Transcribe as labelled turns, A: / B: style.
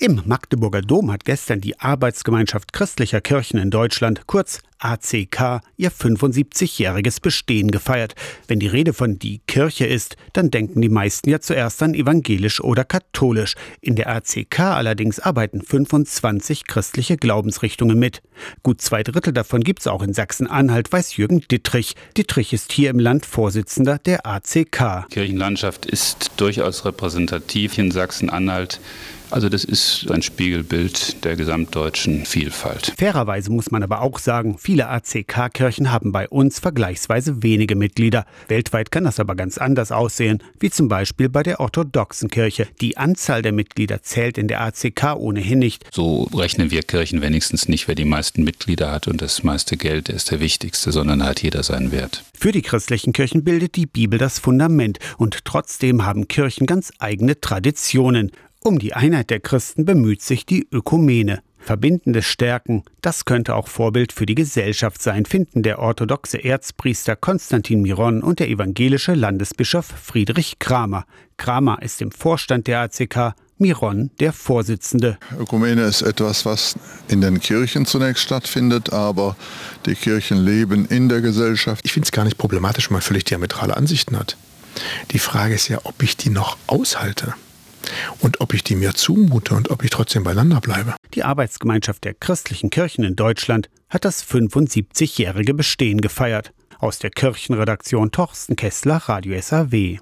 A: Im Magdeburger Dom hat gestern die Arbeitsgemeinschaft christlicher Kirchen in Deutschland, kurz ACK, ihr 75-jähriges Bestehen gefeiert. Wenn die Rede von die Kirche ist, dann denken die meisten ja zuerst an evangelisch oder katholisch. In der ACK allerdings arbeiten 25 christliche Glaubensrichtungen mit. Gut zwei Drittel davon gibt es auch in Sachsen-Anhalt, weiß Jürgen Dittrich. Dittrich ist hier im Land Vorsitzender der ACK.
B: Kirchenlandschaft ist durchaus repräsentativ in Sachsen-Anhalt also das ist ein Spiegelbild der gesamtdeutschen Vielfalt.
A: Fairerweise muss man aber auch sagen, viele ACK-Kirchen haben bei uns vergleichsweise wenige Mitglieder. Weltweit kann das aber ganz anders aussehen, wie zum Beispiel bei der orthodoxen Kirche. Die Anzahl der Mitglieder zählt in der ACK ohnehin nicht.
B: So rechnen wir Kirchen wenigstens nicht, wer die meisten Mitglieder hat und das meiste Geld ist der wichtigste, sondern hat jeder seinen Wert.
A: Für die christlichen Kirchen bildet die Bibel das Fundament und trotzdem haben Kirchen ganz eigene Traditionen. Um die Einheit der Christen bemüht sich die Ökumene. Verbindendes Stärken, das könnte auch Vorbild für die Gesellschaft sein, finden der orthodoxe Erzpriester Konstantin Miron und der evangelische Landesbischof Friedrich Kramer. Kramer ist im Vorstand der ACK, Miron der Vorsitzende.
C: Ökumene ist etwas, was in den Kirchen zunächst stattfindet, aber die Kirchen leben in der Gesellschaft.
D: Ich finde es gar nicht problematisch, wenn man völlig diametrale Ansichten hat. Die Frage ist ja, ob ich die noch aushalte und ob ich die mir zumute und ob ich trotzdem beieinander bleibe.
A: Die Arbeitsgemeinschaft der christlichen Kirchen in Deutschland hat das 75-jährige Bestehen gefeiert. Aus der Kirchenredaktion Torsten Kessler, Radio SAW.